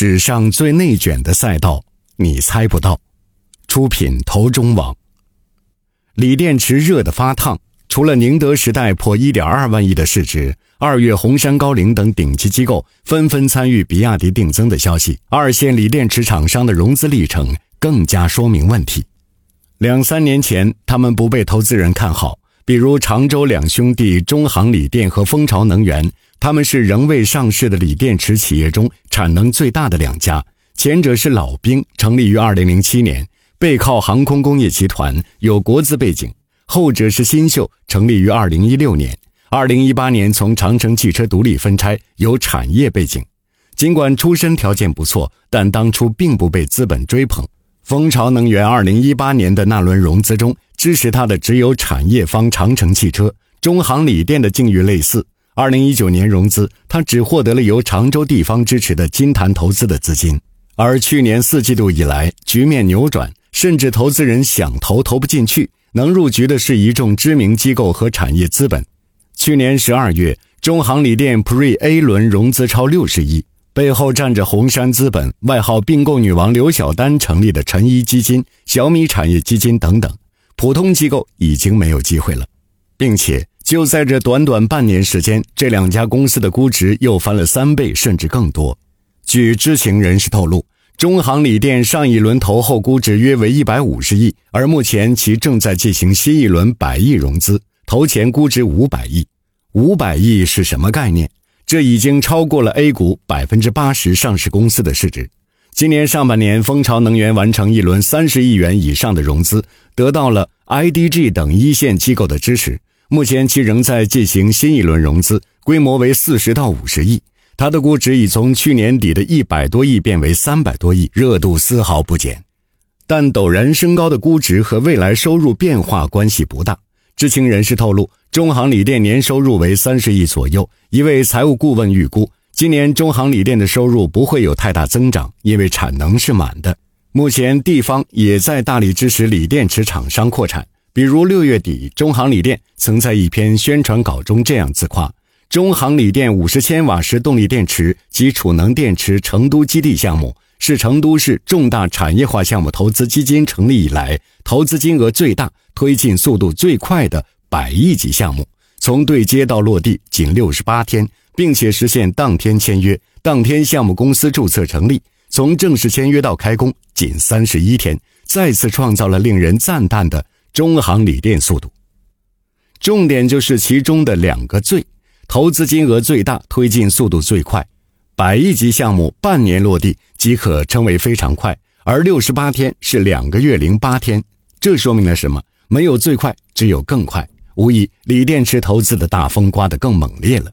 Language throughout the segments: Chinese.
史上最内卷的赛道，你猜不到。出品投中网。锂电池热得发烫，除了宁德时代破一点二万亿的市值，二月红杉高瓴等顶级机构纷纷参与比亚迪定增的消息，二线锂电池厂商的融资历程更加说明问题。两三年前，他们不被投资人看好，比如常州两兄弟中航锂电和蜂巢能源，他们是仍未上市的锂电池企业中产能最大的两家。前者是老兵，成立于二零零七年。背靠航空工业集团，有国资背景；后者是新秀，成立于二零一六年，二零一八年从长城汽车独立分拆，有产业背景。尽管出身条件不错，但当初并不被资本追捧。蜂巢能源二零一八年的那轮融资中，支持他的只有产业方长城汽车。中航锂电的境遇类似。二零一九年融资，他只获得了由常州地方支持的金坛投资的资金，而去年四季度以来，局面扭转。甚至投资人想投投不进去，能入局的是一众知名机构和产业资本。去年十二月，中航锂电 Pre A 轮融资超六十亿，背后站着红杉资本、外号并购女王刘晓丹成立的陈一基金、小米产业基金等等。普通机构已经没有机会了，并且就在这短短半年时间，这两家公司的估值又翻了三倍甚至更多。据知情人士透露。中航锂电上一轮投后估值约为一百五十亿，而目前其正在进行新一轮百亿融资，投前估值五百亿。五百亿是什么概念？这已经超过了 A 股百分之八十上市公司的市值。今年上半年，蜂巢能源完成一轮三十亿元以上的融资，得到了 IDG 等一线机构的支持。目前其仍在进行新一轮融资，规模为四十到五十亿。它的估值已从去年底的一百多亿变为三百多亿，热度丝毫不减。但陡然升高的估值和未来收入变化关系不大。知情人士透露，中航锂电年收入为三十亿左右。一位财务顾问预估，今年中航锂电的收入不会有太大增长，因为产能是满的。目前地方也在大力支持锂电池厂商扩产，比如六月底，中航锂电曾在一篇宣传稿中这样自夸。中航锂电五十千瓦时动力电池及储能电池成都基地项目，是成都市重大产业化项目投资基金成立以来，投资金额最大、推进速度最快的百亿级项目。从对接到落地仅六十八天，并且实现当天签约、当天项目公司注册成立；从正式签约到开工仅三十一天，再次创造了令人赞叹的中航锂电速度。重点就是其中的两个“最”。投资金额最大，推进速度最快，百亿级项目半年落地即可称为非常快，而六十八天是两个月零八天。这说明了什么？没有最快，只有更快。无疑，锂电池投资的大风刮得更猛烈了。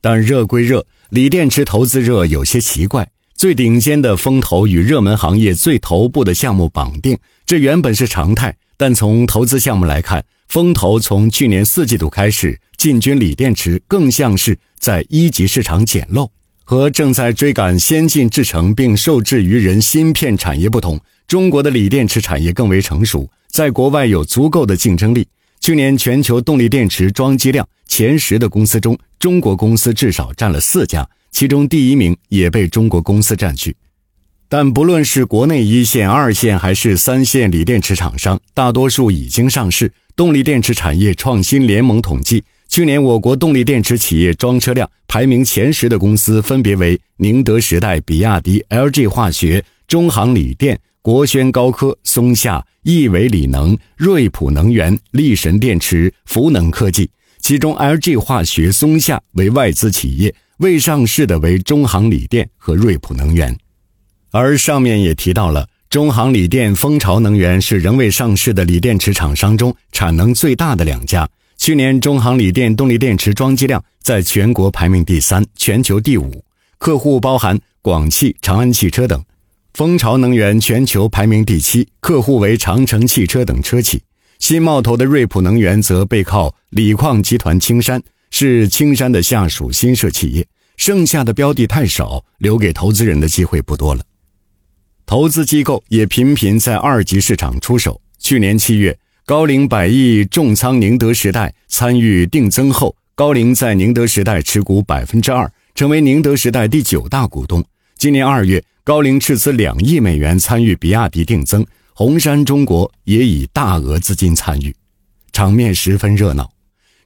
但热归热，锂电池投资热有些奇怪。最顶尖的风投与热门行业最头部的项目绑定，这原本是常态。但从投资项目来看，风投从去年四季度开始进军锂电池，更像是在一级市场捡漏。和正在追赶先进制程并受制于人芯片产业不同，中国的锂电池产业更为成熟，在国外有足够的竞争力。去年全球动力电池装机量前十的公司中，中国公司至少占了四家，其中第一名也被中国公司占据。但不论是国内一线、二线还是三线锂电池厂商，大多数已经上市。动力电池产业创新联盟统计，去年我国动力电池企业装车量排名前十的公司分别为宁德时代、比亚迪、LG 化学、中航锂电、国轩高科、松下、亿纬锂能、瑞普能源、力神电池、福能科技。其中，LG 化学、松下为外资企业，未上市的为中航锂电和瑞普能源。而上面也提到了。中航锂电、蜂巢能源是仍未上市的锂电池厂商中产能最大的两家。去年，中航锂电动力电池装机量在全国排名第三，全球第五，客户包含广汽、长安汽车等；蜂巢能源全球排名第七，客户为长城汽车等车企。新冒头的瑞普能源则背靠锂矿集团青山，是青山的下属新设企业。剩下的标的太少，留给投资人的机会不多了。投资机构也频频在二级市场出手。去年七月，高瓴百亿重仓宁德时代，参与定增后，高瓴在宁德时代持股百分之二，成为宁德时代第九大股东。今年二月，高瓴斥资两亿美元参与比亚迪定增，红杉中国也以大额资金参与，场面十分热闹。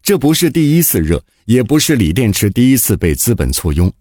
这不是第一次热，也不是锂电池第一次被资本簇拥。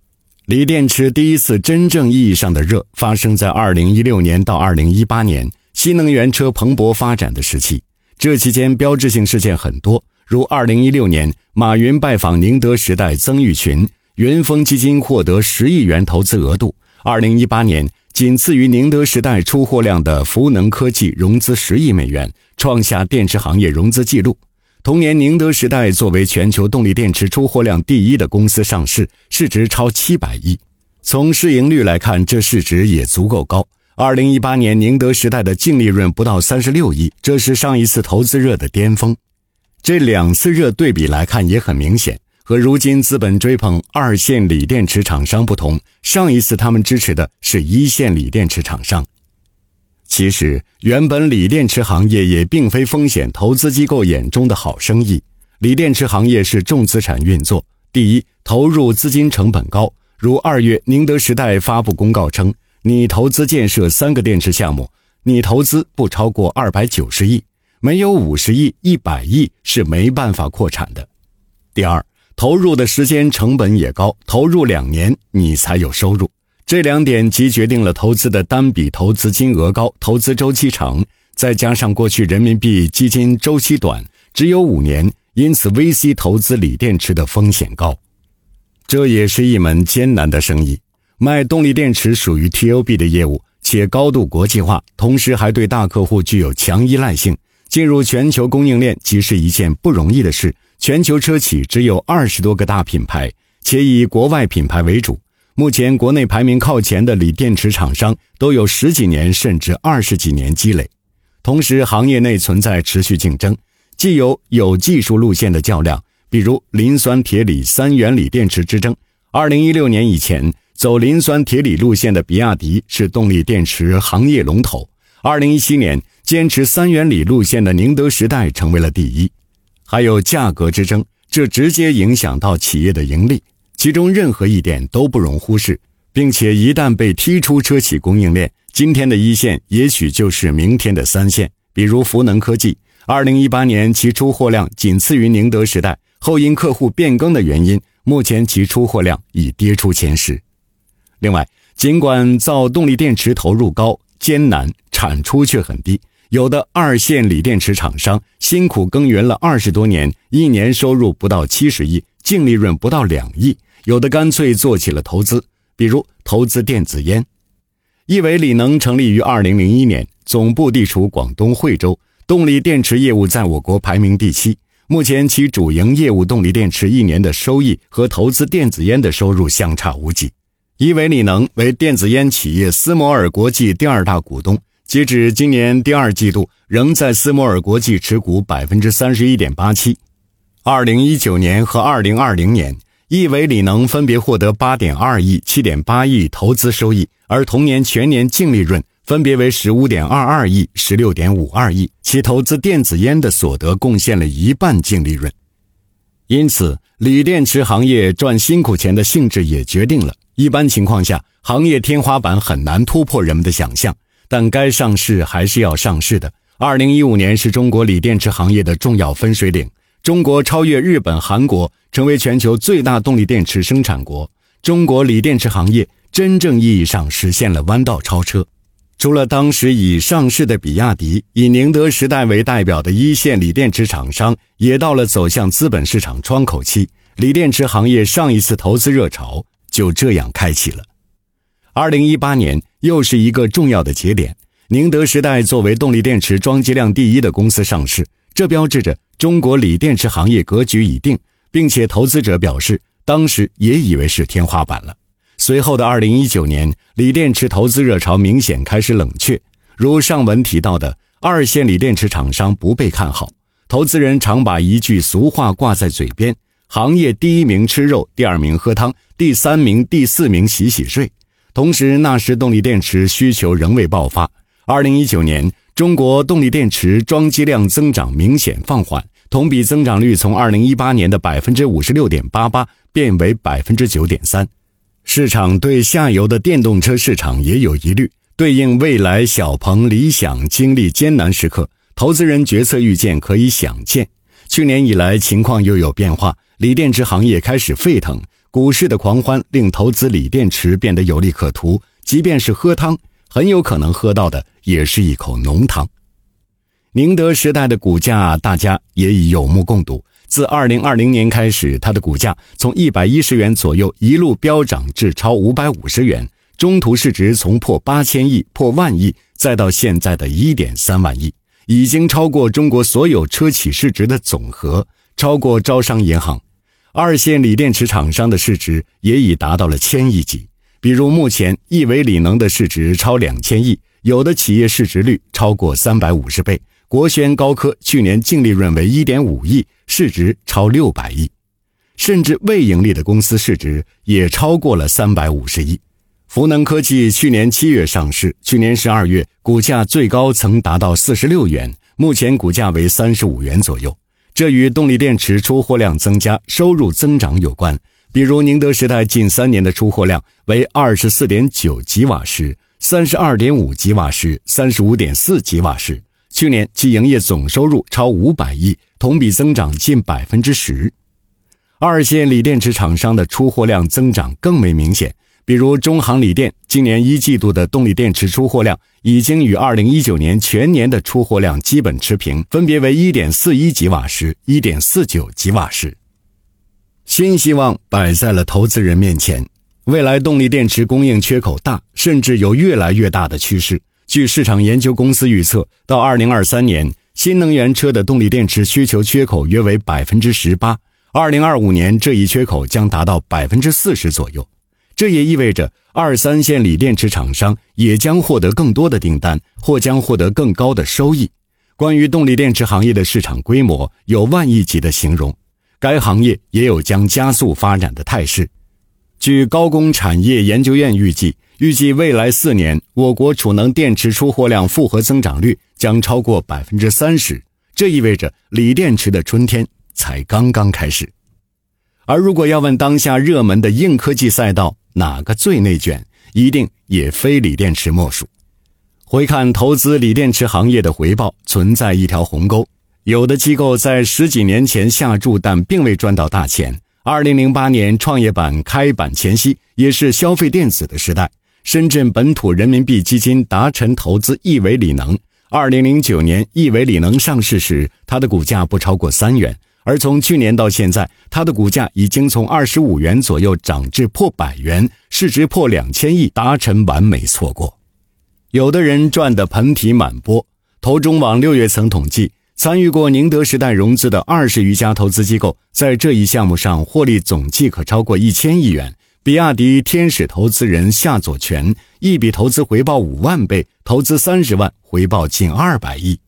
锂电池第一次真正意义上的热，发生在二零一六年到二零一八年新能源车蓬勃发展的时期。这期间标志性事件很多，如二零一六年马云拜访宁德时代曾毓群。云峰基金获得十亿元投资额度。二零一八年，仅次于宁德时代出货量的孚能科技融资十亿美元，创下电池行业融资纪录。同年，宁德时代作为全球动力电池出货量第一的公司上市，市值超七百亿。从市盈率来看，这市值也足够高。二零一八年，宁德时代的净利润不到三十六亿，这是上一次投资热的巅峰。这两次热对比来看也很明显。和如今资本追捧二线锂电池厂商不同，上一次他们支持的是一线锂电池厂商。其实，原本锂电池行业也并非风险投资机构眼中的好生意。锂电池行业是重资产运作，第一，投入资金成本高。如二月，宁德时代发布公告称，拟投资建设三个电池项目，拟投资不超过二百九十亿，没有五十亿、一百亿是没办法扩产的。第二。投入的时间成本也高，投入两年你才有收入，这两点即决定了投资的单笔投资金额高，投资周期长，再加上过去人民币基金周期短，只有五年，因此 VC 投资锂电池的风险高，这也是一门艰难的生意。卖动力电池属于 TOB 的业务，且高度国际化，同时还对大客户具有强依赖性，进入全球供应链即是一件不容易的事。全球车企只有二十多个大品牌，且以国外品牌为主。目前国内排名靠前的锂电池厂商都有十几年甚至二十几年积累。同时，行业内存在持续竞争，既有有技术路线的较量，比如磷酸铁锂三元锂电池之争。二零一六年以前，走磷酸铁锂路线的比亚迪是动力电池行业龙头。二零一七年，坚持三元锂路线的宁德时代成为了第一。还有价格之争，这直接影响到企业的盈利，其中任何一点都不容忽视，并且一旦被踢出车企供应链，今天的一线也许就是明天的三线。比如孚能科技，二零一八年其出货量仅次于宁德时代，后因客户变更的原因，目前其出货量已跌出前十。另外，尽管造动力电池投入高、艰难，产出却很低。有的二线锂电池厂商辛苦耕耘了二十多年，一年收入不到七十亿，净利润不到两亿；有的干脆做起了投资，比如投资电子烟。亿维锂能成立于二零零一年，总部地处广东惠州，动力电池业务在我国排名第七。目前其主营业务动力电池一年的收益和投资电子烟的收入相差无几。亿维锂能为电子烟企业斯摩尔国际第二大股东。截止今年第二季度，仍在斯摩尔国际持股百分之三十一点八七。二零一九年和二零二零年，亿维锂能分别获得八点二亿、七点八亿投资收益，而同年全年净利润分别为十五点二二亿、十六点五二亿，其投资电子烟的所得贡献了一半净利润。因此，锂电池行业赚辛苦钱的性质也决定了，一般情况下，行业天花板很难突破人们的想象。但该上市还是要上市的。二零一五年是中国锂电池行业的重要分水岭，中国超越日本、韩国，成为全球最大动力电池生产国。中国锂电池行业真正意义上实现了弯道超车。除了当时已上市的比亚迪，以宁德时代为代表的一线锂电池厂商也到了走向资本市场窗口期。锂电池行业上一次投资热潮就这样开启了。二零一八年又是一个重要的节点，宁德时代作为动力电池装机量第一的公司上市，这标志着中国锂电池行业格局已定，并且投资者表示，当时也以为是天花板了。随后的二零一九年，锂电池投资热潮明显开始冷却，如上文提到的，二线锂电池厂商不被看好，投资人常把一句俗话挂在嘴边：行业第一名吃肉，第二名喝汤，第三名、第四名洗洗睡。同时，那时动力电池需求仍未爆发。二零一九年，中国动力电池装机量增长明显放缓，同比增长率从二零一八年的百分之五十六点八八变为百分之九点三。市场对下游的电动车市场也有疑虑，对应未来小鹏、理想经历艰难时刻，投资人决策预见可以想见。去年以来情况又有变化，锂电池行业开始沸腾，股市的狂欢令投资锂电池变得有利可图。即便是喝汤，很有可能喝到的也是一口浓汤。宁德时代的股价大家也已有目共睹。自二零二零年开始，它的股价从一百一十元左右一路飙涨至超五百五十元，中途市值从破八千亿、破万亿，再到现在的一点三万亿，已经超过中国所有车企市值的总和，超过招商银行。二线锂电池厂商的市值也已达到了千亿级，比如目前亿维锂能的市值超两千亿，有的企业市值率超过三百五十倍。国轩高科去年净利润为一点五亿，市值超六百亿，甚至未盈利的公司市值也超过了三百五十亿。福能科技去年七月上市，去年十二月股价最高曾达到四十六元，目前股价为三十五元左右。这与动力电池出货量增加、收入增长有关。比如宁德时代近三年的出货量为二十四点九吉瓦时、三十二点五吉瓦时、三十五点四吉瓦时。去年其营业总收入超五百亿，同比增长近百分之十。二线锂电池厂商的出货量增长更为明显，比如中航锂电今年一季度的动力电池出货量已经与二零一九年全年的出货量基本持平，分别为一点四一吉瓦时、一点四九吉瓦时。新希望摆在了投资人面前，未来动力电池供应缺口大，甚至有越来越大的趋势。据市场研究公司预测，到二零二三年，新能源车的动力电池需求缺口约为百分之十八；二零二五年，这一缺口将达到百分之四十左右。这也意味着二三线锂电池厂商也将获得更多的订单，或将获得更高的收益。关于动力电池行业的市场规模，有万亿级的形容，该行业也有将加速发展的态势。据高工产业研究院预计。预计未来四年，我国储能电池出货量复合增长率将超过百分之三十，这意味着锂电池的春天才刚刚开始。而如果要问当下热门的硬科技赛道哪个最内卷，一定也非锂电池莫属。回看投资锂电池行业的回报，存在一条鸿沟。有的机构在十几年前下注，但并未赚到大钱。二零零八年创业板开板前夕，也是消费电子的时代。深圳本土人民币基金达成投资亿维锂能。二零零九年，亿维锂能上市时，它的股价不超过三元，而从去年到现在，它的股价已经从二十五元左右涨至破百元，市值破两千亿，达成完美错过。有的人赚得盆体满钵。投中网六月曾统计，参与过宁德时代融资的二十余家投资机构，在这一项目上获利总计可超过一千亿元。比亚迪天使投资人夏佐全一笔投资回报五万倍，投资三十万，回报近二百亿。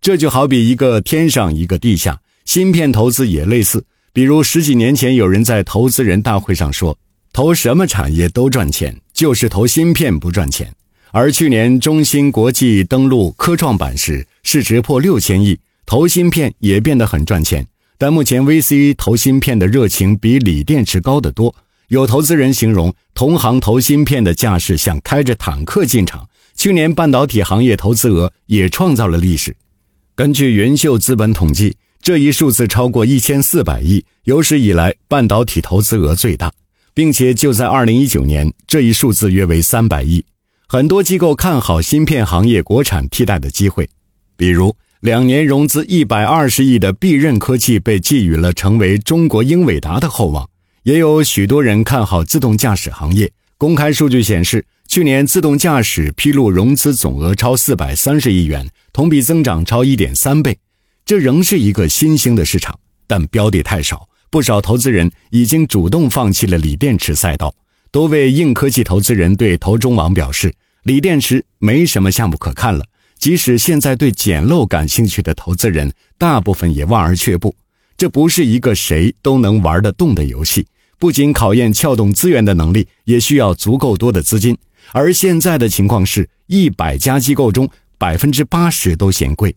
这就好比一个天上一个地下，芯片投资也类似。比如十几年前，有人在投资人大会上说，投什么产业都赚钱，就是投芯片不赚钱。而去年中芯国际登陆科创板时，市值破六千亿，投芯片也变得很赚钱。但目前 VC 投芯片的热情比锂电池高得多。有投资人形容，同行投芯片的架势像开着坦克进场。去年半导体行业投资额也创造了历史。根据云秀资本统计，这一数字超过一千四百亿，有史以来半导体投资额最大，并且就在二零一九年，这一数字约为三百亿。很多机构看好芯片行业国产替代的机会，比如两年融资一百二十亿的必任科技被寄予了成为中国英伟达的厚望。也有许多人看好自动驾驶行业。公开数据显示，去年自动驾驶披露融资总额超四百三十亿元，同比增长超一点三倍。这仍是一个新兴的市场，但标的太少，不少投资人已经主动放弃了锂电池赛道。多位硬科技投资人对投中网表示，锂电池没什么项目可看了。即使现在对捡漏感兴趣的投资人，大部分也望而却步。这不是一个谁都能玩得动的游戏。不仅考验撬动资源的能力，也需要足够多的资金。而现在的情况是，一百家机构中百分之八十都嫌贵。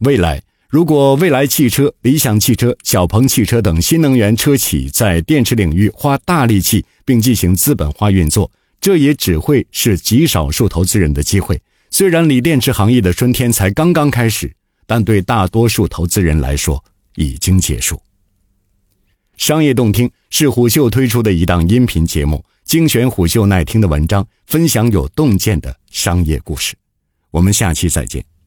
未来，如果未来汽车、理想汽车、小鹏汽车等新能源车企在电池领域花大力气并进行资本化运作，这也只会是极少数投资人的机会。虽然锂电池行业的春天才刚刚开始，但对大多数投资人来说已经结束。商业洞听是虎嗅推出的一档音频节目，精选虎嗅耐听的文章，分享有洞见的商业故事。我们下期再见。